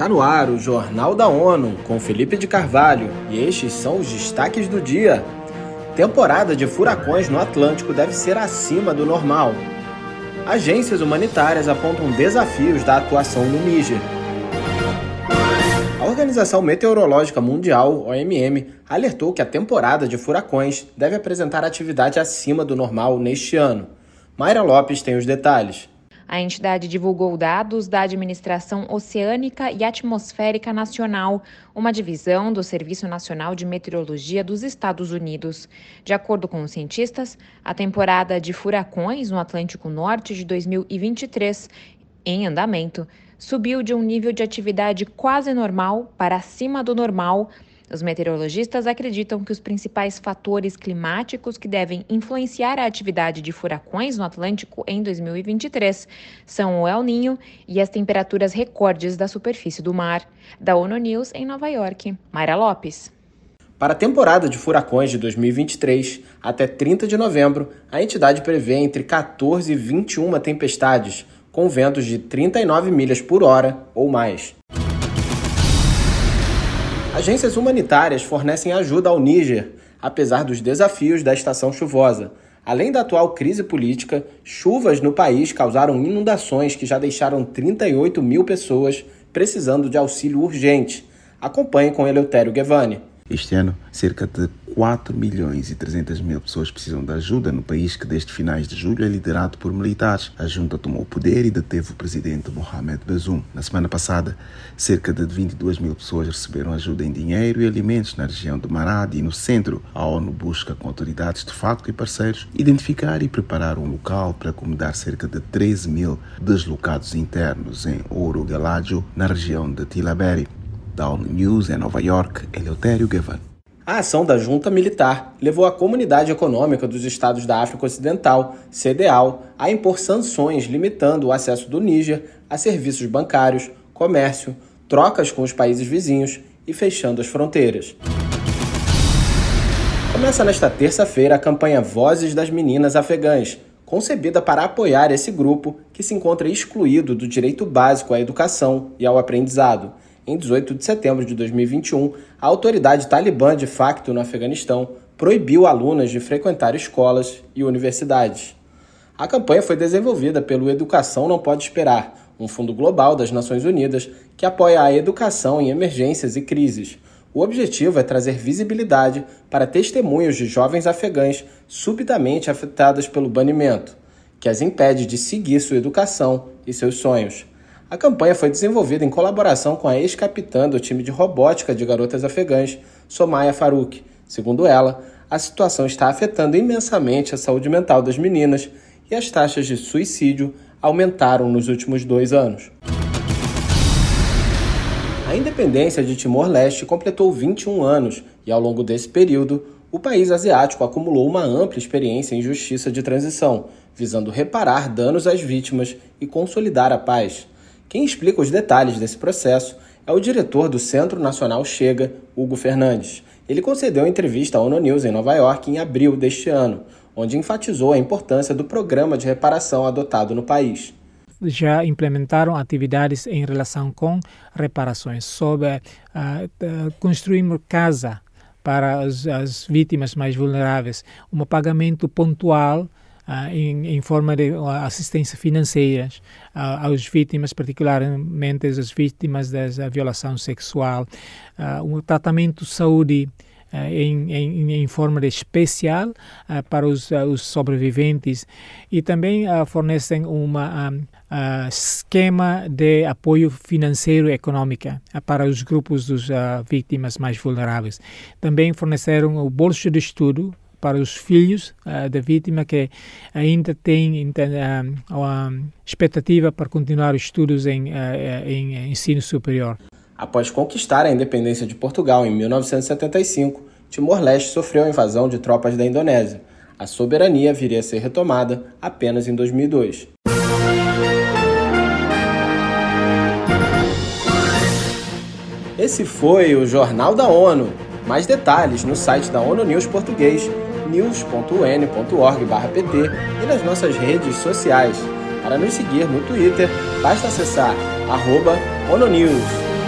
Está no ar o Jornal da ONU com Felipe de Carvalho e estes são os destaques do dia. Temporada de furacões no Atlântico deve ser acima do normal. Agências humanitárias apontam desafios da atuação no Níger. A Organização Meteorológica Mundial, OMM, alertou que a temporada de furacões deve apresentar atividade acima do normal neste ano. Mayra Lopes tem os detalhes. A entidade divulgou dados da Administração Oceânica e Atmosférica Nacional, uma divisão do Serviço Nacional de Meteorologia dos Estados Unidos. De acordo com os cientistas, a temporada de furacões no Atlântico Norte de 2023, em andamento, subiu de um nível de atividade quase normal para acima do normal os meteorologistas acreditam que os principais fatores climáticos que devem influenciar a atividade de furacões no Atlântico em 2023 são o El Ninho e as temperaturas recordes da superfície do mar. Da ONU News em Nova York, Mayra Lopes. Para a temporada de furacões de 2023, até 30 de novembro, a entidade prevê entre 14 e 21 tempestades, com ventos de 39 milhas por hora ou mais. Agências humanitárias fornecem ajuda ao Níger, apesar dos desafios da estação chuvosa. Além da atual crise política, chuvas no país causaram inundações que já deixaram 38 mil pessoas precisando de auxílio urgente. Acompanhe com Eleutério Guevani. Este ano, cerca de 4 milhões e 300 mil pessoas precisam de ajuda no país que desde finais de julho é liderado por militares. A junta tomou o poder e deteve o presidente Mohamed Bazoum. Na semana passada, cerca de 22 mil pessoas receberam ajuda em dinheiro e alimentos na região de Maradi e no centro. A ONU busca com autoridades de facto e parceiros identificar e preparar um local para acomodar cerca de 13 mil deslocados internos em Ouro Galádio, na região de Tilaberi ONU News em Nova York, Eleutério Gavan. A ação da junta militar levou a Comunidade Econômica dos Estados da África Ocidental, CEDEAO, a impor sanções limitando o acesso do Níger a serviços bancários, comércio, trocas com os países vizinhos e fechando as fronteiras. Começa nesta terça-feira a campanha Vozes das Meninas Afegãs, concebida para apoiar esse grupo que se encontra excluído do direito básico à educação e ao aprendizado em 18 de setembro de 2021, a autoridade talibã de facto no Afeganistão proibiu alunas de frequentar escolas e universidades. A campanha foi desenvolvida pelo Educação Não Pode Esperar, um fundo global das Nações Unidas que apoia a educação em emergências e crises. O objetivo é trazer visibilidade para testemunhos de jovens afegãs subitamente afetadas pelo banimento, que as impede de seguir sua educação e seus sonhos. A campanha foi desenvolvida em colaboração com a ex-capitã do time de robótica de garotas afegãs, Somaya Farouk. Segundo ela, a situação está afetando imensamente a saúde mental das meninas e as taxas de suicídio aumentaram nos últimos dois anos. A independência de Timor-Leste completou 21 anos e, ao longo desse período, o país asiático acumulou uma ampla experiência em justiça de transição, visando reparar danos às vítimas e consolidar a paz. Quem explica os detalhes desse processo é o diretor do Centro Nacional Chega, Hugo Fernandes. Ele concedeu entrevista à ONU News em Nova York em abril deste ano, onde enfatizou a importância do programa de reparação adotado no país. Já implementaram atividades em relação com reparações, sobre uh, uh, construir casa para as, as, vítimas mais vulneráveis, um pagamento pontual uh, em, em, forma de assistência financeira às vítimas, particularmente as vítimas da violação sexual, um tratamento de saúde em, em, em, forma especial uh, para os, uh, os, sobreviventes e também uh, fornecem um esquema de apoio financeiro e econômico para os grupos dos vítimas mais vulneráveis. Também forneceram o bolso de estudo para os filhos uh, da vítima que ainda têm uh, a expectativa para continuar os estudos em, uh, em ensino superior. Após conquistar a independência de Portugal em 1975, Timor-Leste sofreu a invasão de tropas da Indonésia. A soberania viria a ser retomada apenas em 2002. Esse foi o Jornal da ONU. Mais detalhes no site da ONU News Português news.un.org/pt e nas nossas redes sociais. Para nos seguir no Twitter, basta acessar arroba ONUNews.